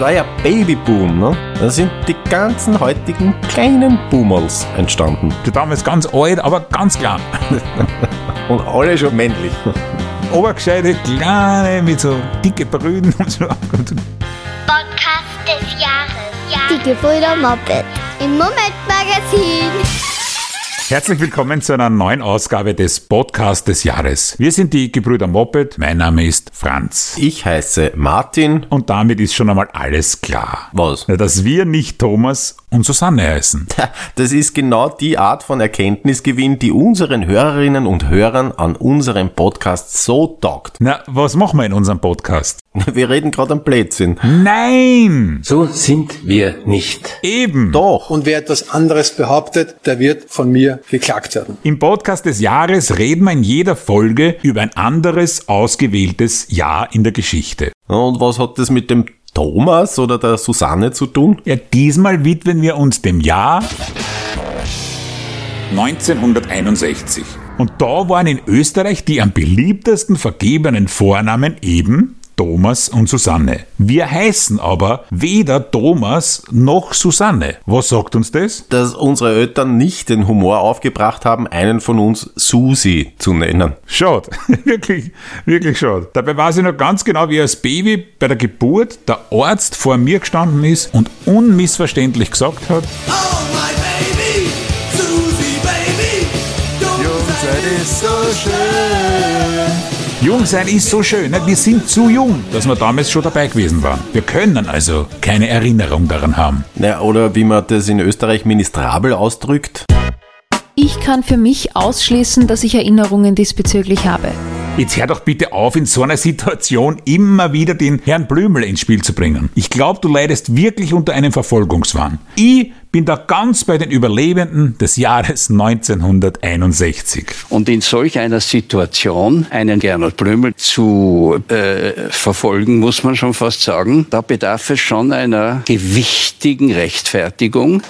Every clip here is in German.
war ja Babyboom, ne? Da sind die ganzen heutigen kleinen Boomers entstanden. Die damals ganz alt, aber ganz klein. Und alle schon männlich. Obergescheite, kleine, mit so dicke Brüden und so. Podcast des Jahres. Ja. Die Gebrüder Moped im Moment-Magazin. Herzlich willkommen zu einer neuen Ausgabe des Podcast des Jahres. Wir sind die Gebrüder Moped. Mein Name ist Franz. Ich heiße Martin. Und damit ist schon einmal alles klar. Was? Dass wir nicht Thomas und Susanne heißen. Das ist genau die Art von Erkenntnisgewinn, die unseren Hörerinnen und Hörern an unserem Podcast so taugt. Na, was machen wir in unserem Podcast? Wir reden gerade am Blödsinn. Nein! So sind wir nicht. Eben. Doch. Und wer etwas anderes behauptet, der wird von mir geklagt werden. Im Podcast des Jahres reden wir in jeder Folge über ein anderes ausgewähltes Jahr in der Geschichte. Und was hat das mit dem Thomas oder der Susanne zu tun? Ja, diesmal widmen wir uns dem Jahr 1961. Und da waren in Österreich die am beliebtesten vergebenen Vornamen eben Thomas und Susanne. Wir heißen aber weder Thomas noch Susanne. Was sagt uns das? Dass unsere Eltern nicht den Humor aufgebracht haben, einen von uns Susi zu nennen. Schade. wirklich, wirklich schade. Dabei weiß ich noch ganz genau, wie als Baby bei der Geburt der Arzt vor mir gestanden ist und unmissverständlich gesagt hat, Oh my baby, Susie baby, Jungsein ist so schön. Jung sein ist so schön, ne? wir sind zu jung, dass wir damals schon dabei gewesen waren. Wir können also keine Erinnerung daran haben. Na, oder wie man das in Österreich ministrabel ausdrückt. Ich kann für mich ausschließen, dass ich Erinnerungen diesbezüglich habe. Jetzt hör doch bitte auf, in so einer Situation immer wieder den Herrn Blümel ins Spiel zu bringen. Ich glaube, du leidest wirklich unter einem Verfolgungswahn. Ich bin da ganz bei den Überlebenden des Jahres 1961. Und in solch einer Situation einen Gernot Blümel zu äh, verfolgen, muss man schon fast sagen, da bedarf es schon einer gewichtigen Rechtfertigung.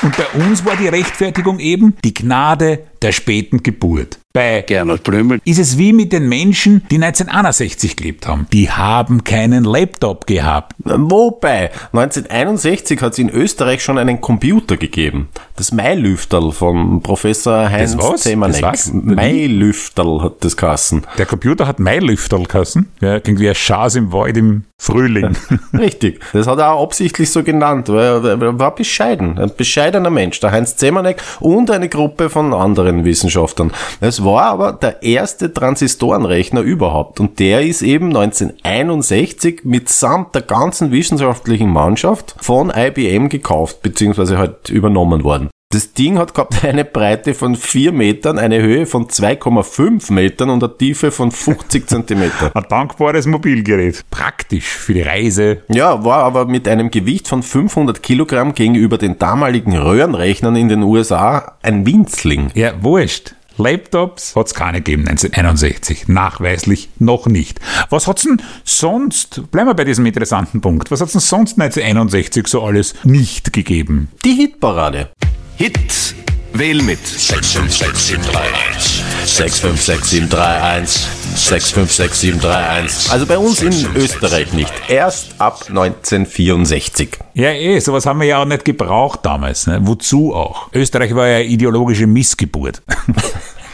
Und bei uns war die Rechtfertigung eben die Gnade der späten Geburt. Bei Gernot Blümel ist es wie mit den Menschen, die 1961 gelebt haben. Die haben keinen Laptop gehabt. Wobei, 1961 hat es in Österreich schon einen Computer gegeben. Das Mailüfterl von Professor Heinz? Zemanek. Mailüfterl hat das kassen. Der Computer hat Mailüfterl kassen. Ja, klingt wie ein Schaß im Wald im Frühling. Richtig. Das hat er auch absichtlich so genannt, weil er war bescheiden. Ein bescheidener Mensch. Der Heinz Zemanek und eine Gruppe von anderen Wissenschaftlern. Es war aber der erste Transistorenrechner überhaupt. Und der ist eben 1961 mitsamt der ganzen wissenschaftlichen Mannschaft von IBM gekauft, beziehungsweise halt übernommen worden. Das Ding hat gehabt eine Breite von 4 Metern, eine Höhe von 2,5 Metern und eine Tiefe von 50 Zentimeter. Ein dankbares Mobilgerät. Praktisch für die Reise. Ja, war aber mit einem Gewicht von 500 Kilogramm gegenüber den damaligen Röhrenrechnern in den USA ein Winzling. Ja, wurscht. Laptops hat's keine gegeben 1961. Nachweislich noch nicht. Was hat's denn sonst, bleiben wir bei diesem interessanten Punkt, was hat's denn sonst 1961 so alles nicht gegeben? Die Hitparade. Hit. Wähl mit 656731. 656731. 656731. Also bei uns in Österreich nicht. Erst ab 1964. Ja, eh, sowas haben wir ja auch nicht gebraucht damals. Ne? Wozu auch? Österreich war ja eine ideologische Missgeburt.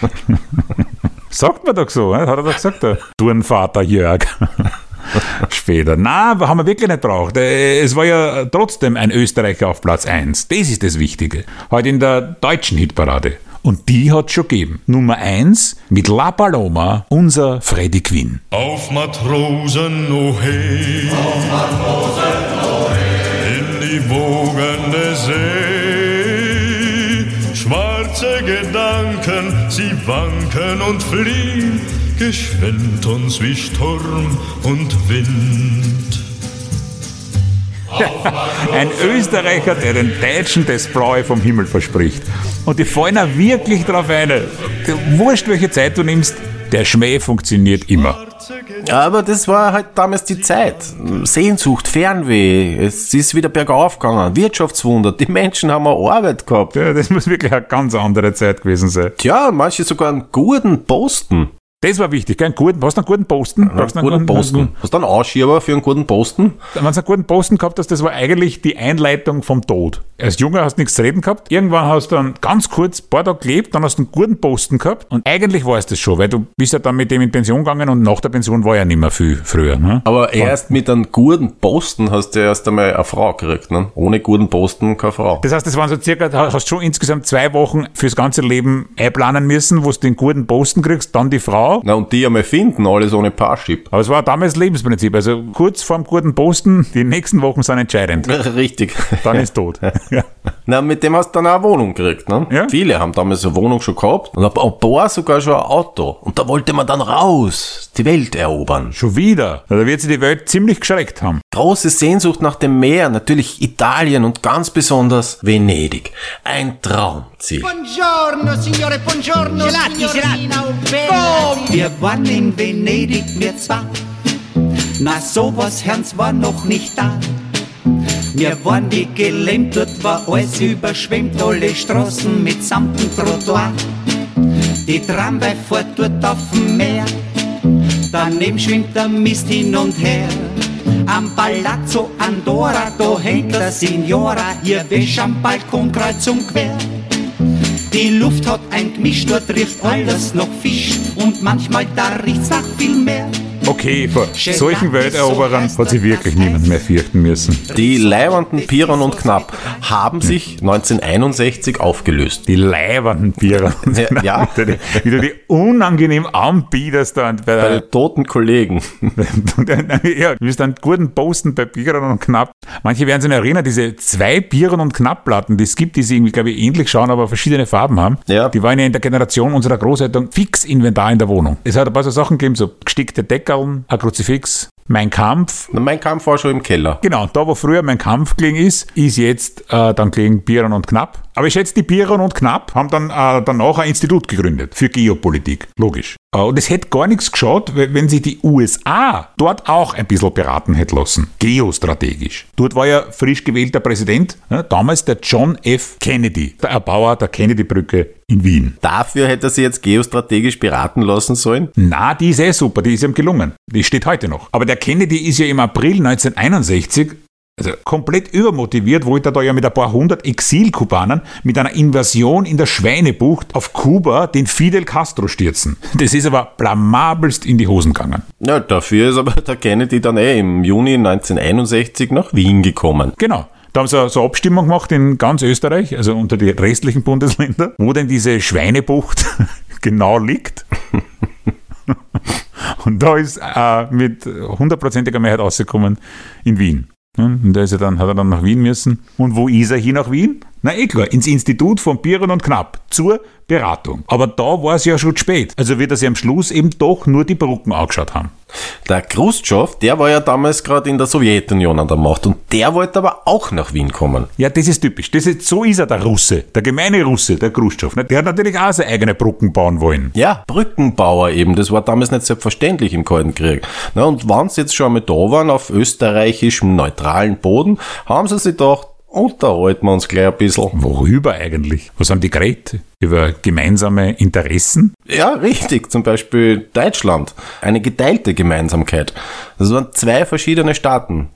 Sagt man doch so, ne? hat er doch gesagt, der Turnvater Jörg. Später. Na, haben wir wirklich nicht braucht. Es war ja trotzdem ein Österreicher auf Platz 1. Das ist das Wichtige. Heute in der deutschen Hitparade. Und die hat schon gegeben. Nummer 1 mit La Paloma, unser Freddy Quinn. Auf Matrosen, oh hey. Auf Matrosen, oh hey. In die wogende See. Schwarze Gedanken, sie wanken und fliehen. Geschwind uns wie Sturm und Wind. Ein Österreicher, der den Deutschen das Blaue vom Himmel verspricht. Und die fallen auch wirklich drauf ein. Wurscht, welche Zeit du nimmst, der Schmäh funktioniert immer. Aber das war halt damals die Zeit. Sehnsucht, Fernweh, es ist wieder bergauf gegangen, Wirtschaftswunder, die Menschen haben eine Arbeit gehabt. Ja, das muss wirklich eine ganz andere Zeit gewesen sein. Tja, manche sogar einen guten Posten. Das war wichtig, gell? einen guten, hast du einen guten Posten? Brauchst du Einen guten Posten. Hast du einen Ausschieber für einen guten Posten? Wenn du einen guten Posten gehabt hast, das war eigentlich die Einleitung vom Tod. Als Junge hast du nichts zu reden gehabt. Irgendwann hast du dann ganz kurz ein paar Tage gelebt, dann hast du einen guten Posten gehabt. Und eigentlich war es das schon, weil du bist ja dann mit dem in Pension gegangen und nach der Pension war ja nicht mehr viel früher. Ne? Aber erst mit einem guten Posten hast du erst einmal eine Frau gekriegt. Ne? Ohne guten Posten keine Frau. Das heißt, das waren so circa, du hast schon insgesamt zwei Wochen fürs ganze Leben einplanen müssen, wo du den guten Posten kriegst, dann die Frau. Na, und die einmal finden, alles ohne Parship. Aber es war damals Lebensprinzip. Also kurz vorm guten Posten, die nächsten Wochen sind entscheidend. Richtig. Dann ist tot. ja. Na, mit dem hast du dann auch eine Wohnung gekriegt. Ne? Ja. Viele haben damals eine Wohnung schon gehabt und ein paar sogar schon ein Auto. Und da wollte man dann raus, die Welt erobern. Schon wieder. Da wird sich die Welt ziemlich geschreckt haben. Große Sehnsucht nach dem Meer, natürlich Italien und ganz besonders Venedig. Ein Traumziel. Buongiorno, signore, buongiorno. Gelati, signorina, gelati. Wir waren in Venedig, wir zwar. Na, sowas Herrns war noch nicht da. Wir waren wie gelähmt, dort war alles überschwemmt, alle Straßen mit samtem Trottoir. Die Tramway fährt dort auf dem Meer, daneben schwimmt der Mist hin und her. Am Palazzo Andorra, da hängt der Signora, ihr Wäsch am Balkon kreuz und quer. Die Luft hat ein Gemisch, dort riecht alles nach Fisch und manchmal da riecht's nach viel mehr. Okay, vor solchen Welteroberern hat sich wirklich niemand mehr fürchten müssen. Die Leihwanden Piron und Knapp haben sich 1961 aufgelöst. Die leibernden Bierer. Ja, ja. Wie du die, wie du die unangenehm anbiederst da. Bei Bei den toten Kollegen. ja, du bist einen guten Posten bei Bierern und Knapp. Manche werden sich erinnern, diese zwei Bierern und Knapp-Platten, die es gibt, die sie irgendwie, glaube ich, ähnlich schauen, aber verschiedene Farben haben. Ja. Die waren ja in der Generation unserer Großeltern fix Inventar in der Wohnung. Es hat ein paar so Sachen gegeben, so gestickte Deckeln, ein Kruzifix, mein Kampf. Mein Kampf war schon im Keller. Genau, da wo früher mein Kampf gelegen ist, ist jetzt äh, dann gelegen Bieron und Knapp. Aber ich schätze, die Bieron und Knapp haben dann äh, danach ein Institut gegründet für Geopolitik. Logisch. Äh, und es hätte gar nichts geschaut, we- wenn sich die USA dort auch ein bisschen beraten hätte lassen. Geostrategisch. Dort war ja frisch gewählter Präsident, äh, damals der John F. Kennedy, der Erbauer der Kennedy-Brücke in Wien. Dafür hätte er sich jetzt geostrategisch beraten lassen sollen. Na, die ist eh super, die ist ihm gelungen. Die steht heute noch. Aber der Kennedy ist ja im April 1961 also komplett übermotiviert, wollte er da ja mit ein paar hundert Exilkubanern mit einer Invasion in der Schweinebucht auf Kuba den Fidel Castro stürzen. Das ist aber blamabelst in die Hosen gegangen. Ja, dafür ist aber der Kennedy dann eh im Juni 1961 nach Wien gekommen. Genau. Da haben sie so eine Abstimmung gemacht in ganz Österreich, also unter die restlichen Bundesländer, wo denn diese Schweinebucht genau liegt. Und da ist äh, mit hundertprozentiger Mehrheit rausgekommen in Wien. Und da ist er dann, hat er dann nach Wien müssen. Und wo ist er hier nach Wien? Na eh klar, ins Institut von Bieren und Knapp zur Beratung. Aber da war es ja schon spät. Also wird er sich am Schluss eben doch nur die Brücken angeschaut haben. Der Khrushchev, der war ja damals gerade in der Sowjetunion an der Macht und der wollte aber auch nach Wien kommen. Ja, das ist typisch. Das ist, so ist er, der Russe. Der gemeine Russe, der Khrushchev. ne? Der hat natürlich auch seine eigene Brücken bauen wollen. Ja, Brückenbauer eben, das war damals nicht selbstverständlich im Kalten Krieg. Na, und wenn sie jetzt schon einmal da waren, auf österreichischem neutralen Boden, haben sie sich gedacht, unterhalten wir uns gleich ein bisschen. Worüber eigentlich? Was haben die geredet? Über gemeinsame Interessen? Ja, richtig. Zum Beispiel Deutschland. Eine geteilte Gemeinsamkeit. Das waren zwei verschiedene Staaten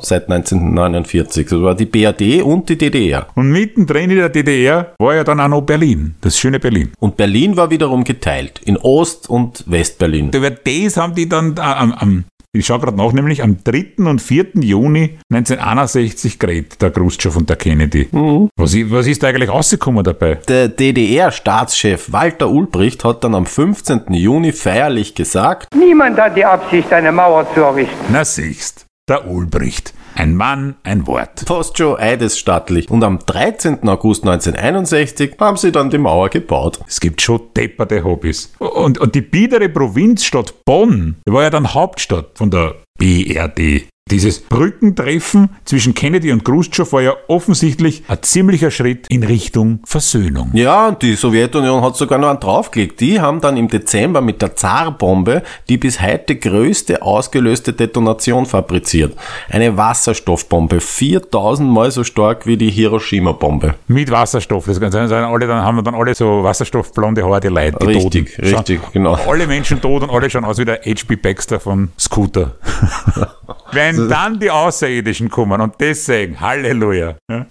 seit 1949. Das war die BRD und die DDR. Und mittendrin in der DDR war ja dann auch noch Berlin. Das schöne Berlin. Und Berlin war wiederum geteilt. In Ost- und Westberlin. Über das haben die dann da am, am ich schaue gerade nach, nämlich am 3. und 4. Juni 1961 geredet, der Khrushchev und der Kennedy. Was, i- was ist da eigentlich rausgekommen dabei? Der DDR-Staatschef Walter Ulbricht hat dann am 15. Juni feierlich gesagt, Niemand hat die Absicht, eine Mauer zu errichten. Na siehst, der Ulbricht. Ein Mann, ein Wort. fast schon eidesstattlich. Und am 13. August 1961 haben sie dann die Mauer gebaut. Es gibt schon depperte Hobbys. Und, und die biedere Provinzstadt Bonn, die war ja dann Hauptstadt von der BRD. Dieses Brückentreffen zwischen Kennedy und Khrushchev war ja offensichtlich ein ziemlicher Schritt in Richtung Versöhnung. Ja, und die Sowjetunion hat sogar noch einen draufgelegt. Die haben dann im Dezember mit der Zarbombe die bis heute größte ausgelöste Detonation fabriziert. Eine Wasserstoffbombe, 4000 mal so stark wie die Hiroshima-Bombe. Mit Wasserstoff. Das kann sein, alle, dann haben wir dann alle so wasserstoffblonde Haare, die Leute, die Richtig, Toten. richtig, genau. Alle Menschen tot und alle schauen aus wie der H.P. Baxter von Scooter. Wenn dann die Außerirdischen kommen und das sagen, Halleluja. Ja?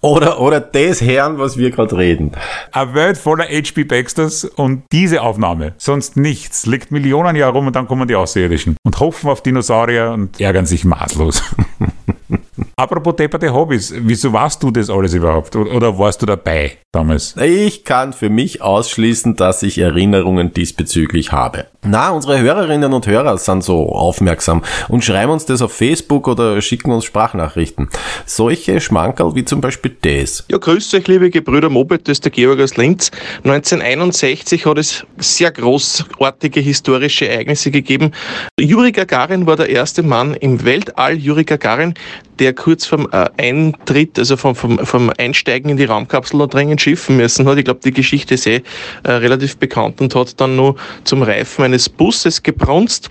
Oder, oder das Herrn, was wir gerade reden. Eine Welt voller H.P. Baxters und diese Aufnahme, sonst nichts, liegt Millionen Jahre rum und dann kommen die Außerirdischen und hoffen auf Dinosaurier und ärgern sich maßlos. Apropos depperte Hobbys, wieso warst du das alles überhaupt? Oder warst du dabei damals? Ich kann für mich ausschließen, dass ich Erinnerungen diesbezüglich habe. Na, unsere Hörerinnen und Hörer sind so aufmerksam und schreiben uns das auf Facebook oder schicken uns Sprachnachrichten. Solche Schmankerl wie zum Beispiel das. Ja, grüßt euch, liebe Gebrüder Moped, das ist der Georg aus Linz. 1961 hat es sehr großartige historische Ereignisse gegeben. Juri Gagarin war der erste Mann im Weltall, Juri Gagarin, der kurz vom äh, Eintritt, also vom, vom, vom Einsteigen in die Raumkapsel noch dringend schiffen müssen hat. Ich glaube, die Geschichte ist eh äh, relativ bekannt und hat dann nur zum Reifen eines Busses gebrunst.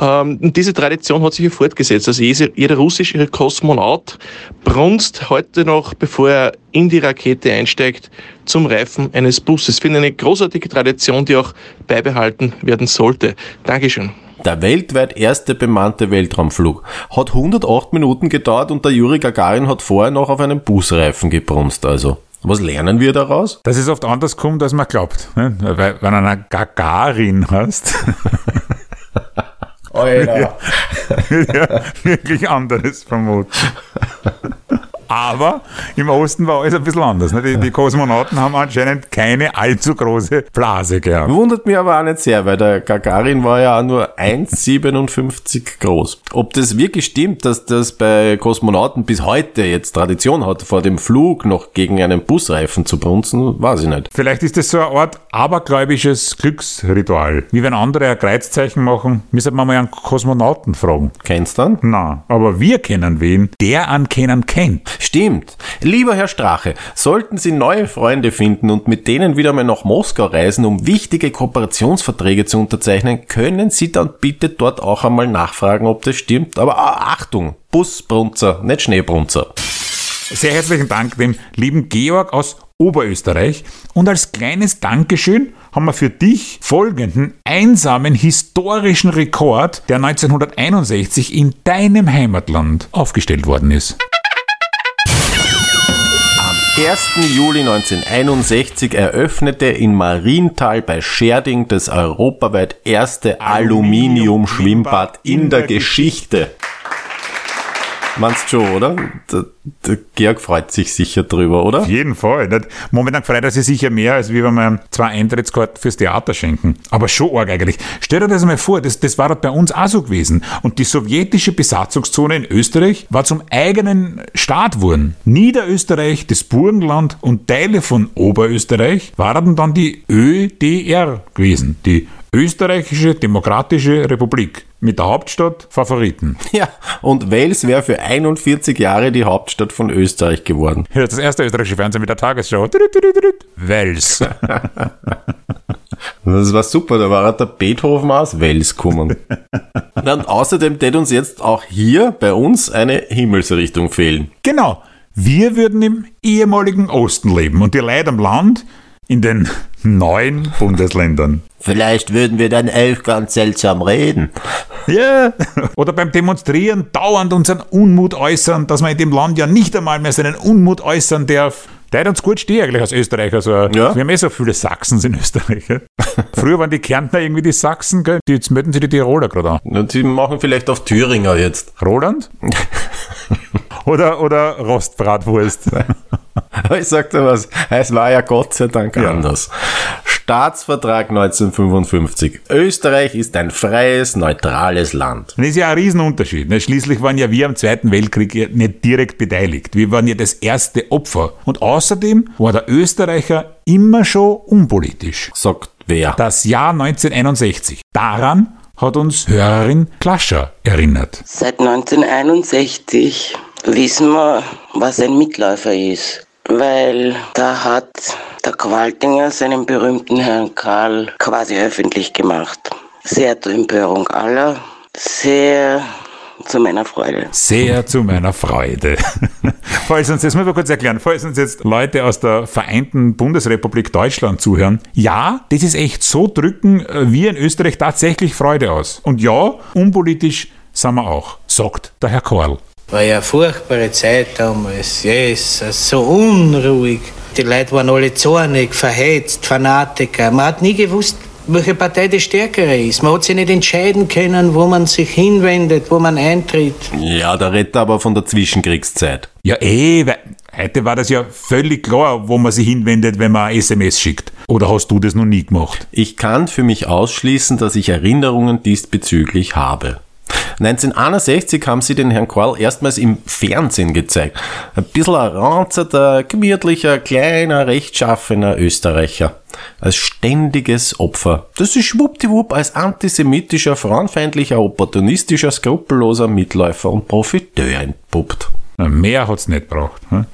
Ähm, diese Tradition hat sich ja fortgesetzt. Also jeder, jeder russische Kosmonaut brunst heute noch, bevor er in die Rakete einsteigt, zum Reifen eines Busses. Ich finde eine großartige Tradition, die auch beibehalten werden sollte. Dankeschön. Der weltweit erste bemannte Weltraumflug hat 108 Minuten gedauert und der Juri Gagarin hat vorher noch auf einem Busreifen gebrunst. Also, was lernen wir daraus? Dass es oft anders kommt, als man glaubt. Ne? Weil, wenn du eine Gagarin hast, Alter. ja, wirklich anderes vermuten. Aber im Osten war alles ein bisschen anders. Ne? Die, die Kosmonauten haben anscheinend keine allzu große Blase gehabt. Wundert mich aber auch nicht sehr, weil der Gagarin war ja auch nur 1,57 groß. Ob das wirklich stimmt, dass das bei Kosmonauten bis heute jetzt Tradition hat, vor dem Flug noch gegen einen Busreifen zu brunzen, weiß ich nicht. Vielleicht ist das so eine Art abergläubisches Glücksritual. Wie wenn andere ein Kreuzzeichen machen, müssen wir mal einen Kosmonauten fragen. Kennst du dann? Na, aber wir kennen wen, der an kennen kennt. Stimmt. Lieber Herr Strache, sollten Sie neue Freunde finden und mit denen wieder mal nach Moskau reisen, um wichtige Kooperationsverträge zu unterzeichnen, können Sie dann bitte dort auch einmal nachfragen, ob das stimmt. Aber ah, Achtung, Busbrunzer, nicht Schneebrunzer. Sehr herzlichen Dank dem lieben Georg aus Oberösterreich. Und als kleines Dankeschön haben wir für dich folgenden einsamen historischen Rekord, der 1961 in deinem Heimatland aufgestellt worden ist. 1. Juli 1961 eröffnete in Marienthal bei Scherding das europaweit erste Aluminium-Schwimmbad in der Geschichte. Meinst schon, oder? Der, der Georg freut sich sicher drüber, oder? Auf jeden Fall. Momentan freut er sich sicher mehr, als wie wenn wir zwei Eintrittskarten fürs Theater schenken. Aber schon arg eigentlich. Stell dir das mal vor, das, das war bei uns auch so gewesen. Und die sowjetische Besatzungszone in Österreich war zum eigenen Staat geworden. Niederösterreich, das Burgenland und Teile von Oberösterreich waren dann die ÖDR gewesen. Die Österreichische Demokratische Republik mit der Hauptstadt Favoriten. Ja, und Wales wäre für 41 Jahre die Hauptstadt von Österreich geworden. Ja, das erste österreichische Fernsehen mit der Tagesschau. Wels. Das war super, da war der Beethoven aus Wels gekommen. Und außerdem tät uns jetzt auch hier bei uns eine Himmelsrichtung fehlen. Genau. Wir würden im ehemaligen Osten leben und die Leute am Land in den neuen Bundesländern. Vielleicht würden wir dann elf ganz seltsam reden. Ja. Oder beim Demonstrieren dauernd unseren Unmut äußern, dass man in dem Land ja nicht einmal mehr seinen Unmut äußern darf. Der hat uns gut stehen eigentlich als Österreicher. So. Ja. Wir haben eh so viele Sachsen in Österreich. Früher waren die Kärntner irgendwie die Sachsen, gell? jetzt melden sie die Tiroler gerade an. Und sie machen vielleicht auf Thüringer jetzt. Roland? oder, oder Rostbratwurst? Ich sag dir was, es war ja Gott sei Dank Ja. anders. Staatsvertrag 1955. Österreich ist ein freies, neutrales Land. Das ist ja ein Riesenunterschied. ne? Schließlich waren ja wir am Zweiten Weltkrieg nicht direkt beteiligt. Wir waren ja das erste Opfer. Und außerdem war der Österreicher immer schon unpolitisch. Sagt wer? Das Jahr 1961. Daran hat uns Hörerin Klascher erinnert. Seit 1961 wissen wir, was ein Mitläufer ist, weil da hat der Qualtinger seinen berühmten Herrn Karl quasi öffentlich gemacht. Sehr zur Empörung aller, sehr zu meiner Freude. Sehr zu meiner Freude. falls uns, das muss ich kurz erklären, falls uns jetzt Leute aus der Vereinten Bundesrepublik Deutschland zuhören, ja, das ist echt so drücken wir in Österreich tatsächlich Freude aus. Und ja, unpolitisch sind wir auch, sagt der Herr Korl. War ja eine furchtbare Zeit damals. Jesus, so unruhig. Die Leute waren alle zornig, verhetzt, Fanatiker. Man hat nie gewusst, welche Partei die stärkere ist. Man hat sich nicht entscheiden können, wo man sich hinwendet, wo man eintritt. Ja, da redet er aber von der Zwischenkriegszeit. Ja, eh, weil heute war das ja völlig klar, wo man sich hinwendet, wenn man ein SMS schickt. Oder hast du das noch nie gemacht? Ich kann für mich ausschließen, dass ich Erinnerungen diesbezüglich habe. 1961 haben sie den Herrn Korl erstmals im Fernsehen gezeigt. Ein bisschen ein ranzerter, gemütlicher, kleiner, rechtschaffener Österreicher. Als ständiges Opfer. Das ist schwuppdiwupp als antisemitischer, frauenfeindlicher, opportunistischer, skrupelloser Mitläufer und Profiteur entpuppt. Mehr hat's nicht braucht. Hm?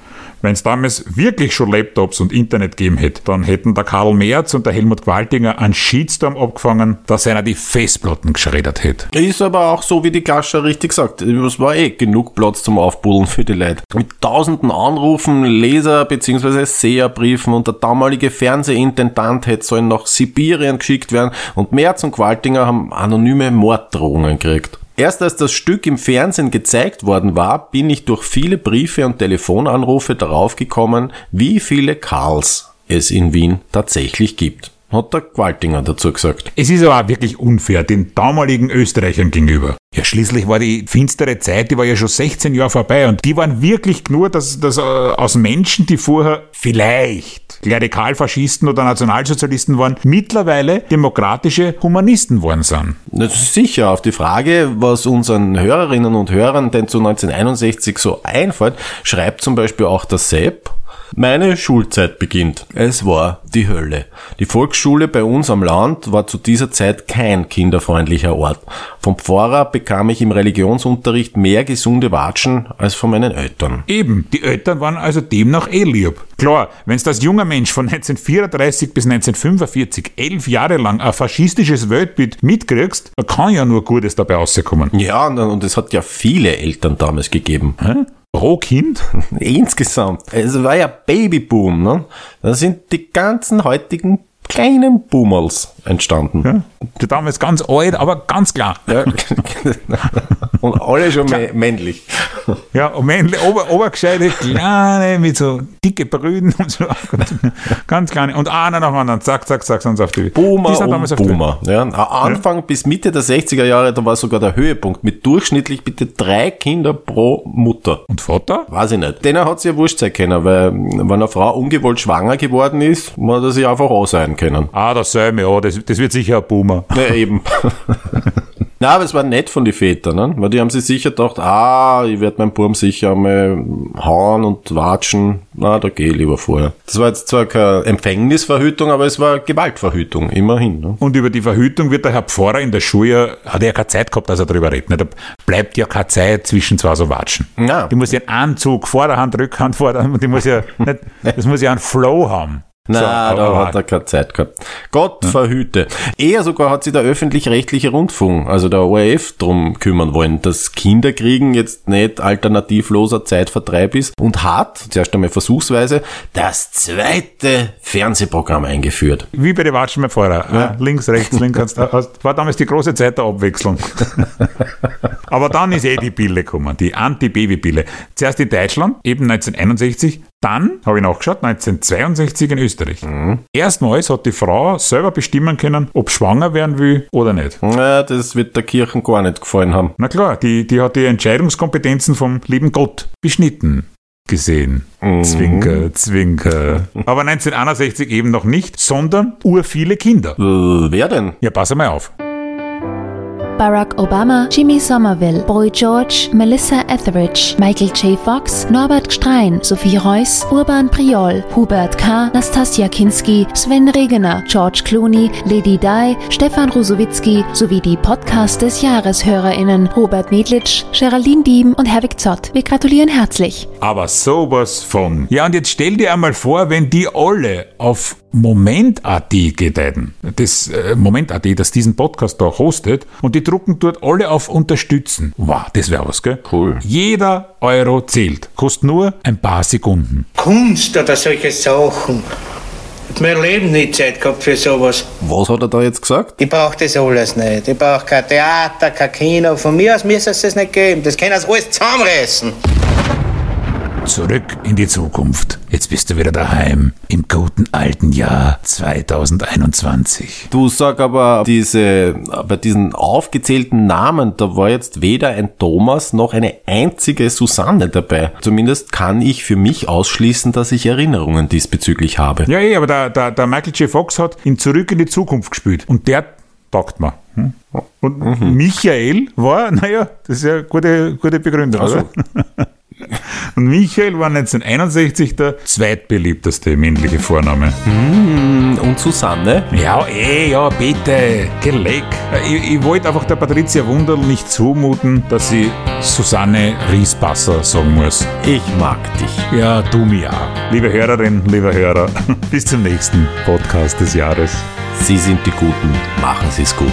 Wenn es damals wirklich schon Laptops und Internet gegeben hätte, dann hätten der Karl Merz und der Helmut Qualtinger einen Shitstorm abgefangen, dass einer die Festplatten geschreddert hätte. Ist aber auch so, wie die Gascher richtig sagt. Es war eh genug Platz zum Aufbuddeln für die Leute. Mit tausenden Anrufen, Leser- bzw. Seherbriefen und der damalige Fernsehintendant hätte sollen nach Sibirien geschickt werden und Merz und Qualtinger haben anonyme Morddrohungen gekriegt. Erst als das Stück im Fernsehen gezeigt worden war, bin ich durch viele Briefe und Telefonanrufe darauf gekommen, wie viele Karls es in Wien tatsächlich gibt. Hat der Qualtinger dazu gesagt. Es ist aber auch wirklich unfair den damaligen Österreichern gegenüber. Ja, schließlich war die finstere Zeit, die war ja schon 16 Jahre vorbei und die waren wirklich nur dass, dass, äh, aus Menschen, die vorher vielleicht Klerikalfaschisten oder Nationalsozialisten waren, mittlerweile demokratische Humanisten worden sind. Das ist sicher. Auf die Frage, was unseren Hörerinnen und Hörern denn zu 1961 so einfällt, schreibt zum Beispiel auch der Sepp, meine Schulzeit beginnt. Es war die Hölle. Die Volksschule bei uns am Land war zu dieser Zeit kein kinderfreundlicher Ort. Vom Pfarrer bekam ich im Religionsunterricht mehr gesunde Watschen als von meinen Eltern. Eben, die Eltern waren also demnach eh lieb. Klar, wenn du als junger Mensch von 1934 bis 1945 elf Jahre lang ein faschistisches Weltbild mitkriegst, kann ja nur Gutes dabei rauskommen. Ja, und es hat ja viele Eltern damals gegeben. Hä? Pro Kind? Insgesamt. Es war ja Babyboom, ne? Da sind die ganzen heutigen kleinen Boomers entstanden. Ja, die damals ganz alt, aber ganz klar. Ja. und alle schon männlich. Ja, und männlich, ober, obergescheite, kleine, mit so dicke Brüden und so. Ganz kleine. Und einer nach dem anderen, zack, zack, zack, sonst auf die Boomer und Boomer. Ja, Anfang ja. bis Mitte der 60er Jahre, da war sogar der Höhepunkt mit durchschnittlich bitte drei Kinder pro Mutter. Und Vater? Weiß ich nicht. Denen hat sie ja wurscht sein können, weil wenn eine Frau ungewollt schwanger geworden ist, muss sich einfach auch sein können. Ah, dasselbe, ja, das, das wird sicher ein Boomer. Ja, eben. Na, aber es war nett von den Vätern, ne? weil die haben sich sicher gedacht, ah, ich werde meinen Burm sicher einmal hauen und watschen. Na, da gehe ich lieber vorher. Das war jetzt zwar keine Empfängnisverhütung, aber es war Gewaltverhütung, immerhin. Ne? Und über die Verhütung wird der Herr Pfarrer in der Schule, hat er ja keine Zeit gehabt, dass er darüber redet. Da bleibt ja keine Zeit zwischen zwei so Watschen. Ja. Die muss ja einen Anzug, Vorderhand, Rückhand, Vorderhand, die muss ja nicht, das muss ja einen Flow haben. Na, so, da hat er keine Zeit gehabt. Gott ja. verhüte. Eher sogar hat sich der öffentlich-rechtliche Rundfunk, also der ORF, drum kümmern wollen, dass Kinderkriegen jetzt nicht alternativloser Zeitvertreib ist und hat, zuerst einmal versuchsweise, das zweite Fernsehprogramm eingeführt. Wie bei den Watschen vorher. Ja. Links, rechts, links. war damals die große Zeit der Abwechslung. Aber dann ist eh die Pille gekommen, die Anti-Baby-Pille. Zuerst in Deutschland, eben 1961, dann, habe ich nachgeschaut, 1962 in Österreich. Mhm. Erstmals hat die Frau selber bestimmen können, ob schwanger werden will oder nicht. Ja, das wird der Kirchen gar nicht gefallen haben. Na klar, die, die hat die Entscheidungskompetenzen vom lieben Gott beschnitten gesehen. Mhm. Zwinker, Zwinker. Aber 1961 eben noch nicht, sondern ur viele Kinder. Äh, wer denn? Ja, pass mal auf. Barack Obama, Jimmy Somerville, Boy George, Melissa Etheridge, Michael J. Fox, Norbert Gstrein, Sophie Reuss, Urban Priol, Hubert K., Nastasia Kinski, Sven Regener, George Clooney, Lady Di, Stefan Rusowitzki sowie die Podcast des Jahreshörerinnen Robert Medlitsch, Geraldine Dieben und Herwig Zott. Wir gratulieren herzlich. Aber sowas von. Ja, und jetzt stell dir einmal vor, wenn die alle auf Moment.at gedeihen. Das äh, Moment.at, das diesen Podcast da hostet und die drucken dort alle auf Unterstützen. Wow, das wäre was, gell? Cool. Jeder Euro zählt. Kostet nur ein paar Sekunden. Kunst oder solche Sachen. Mein Leben nicht Zeit gehabt für sowas. Was hat er da jetzt gesagt? Ich brauch das alles nicht. Ich brauch kein Theater, kein Kino. Von mir aus müssen sie es nicht geben. Das können sie alles zusammenreißen. Zurück in die Zukunft. Jetzt bist du wieder daheim im guten alten Jahr 2021. Du sag aber, diese, bei diesen aufgezählten Namen, da war jetzt weder ein Thomas noch eine einzige Susanne dabei. Zumindest kann ich für mich ausschließen, dass ich Erinnerungen diesbezüglich habe. Ja, ja, aber der, der, der Michael J. Fox hat ihn zurück in die Zukunft gespielt. Und der taugt mir. Hm? Und Mhm. Michael war, naja, das ist ja eine gute, gute Begründung, Ach so. oder? Und Michael war 1961 der zweitbeliebteste männliche Vorname. Hm, und Susanne? Ja, eh, ja, bitte, geleck. Ich, ich wollte einfach der Patricia Wunderl nicht zumuten, dass sie Susanne Riespasser sagen muss. Ich mag dich. Ja, du mir auch. Liebe Hörerin, lieber Hörer, bis zum nächsten Podcast des Jahres. Sie sind die Guten, machen Sie es gut.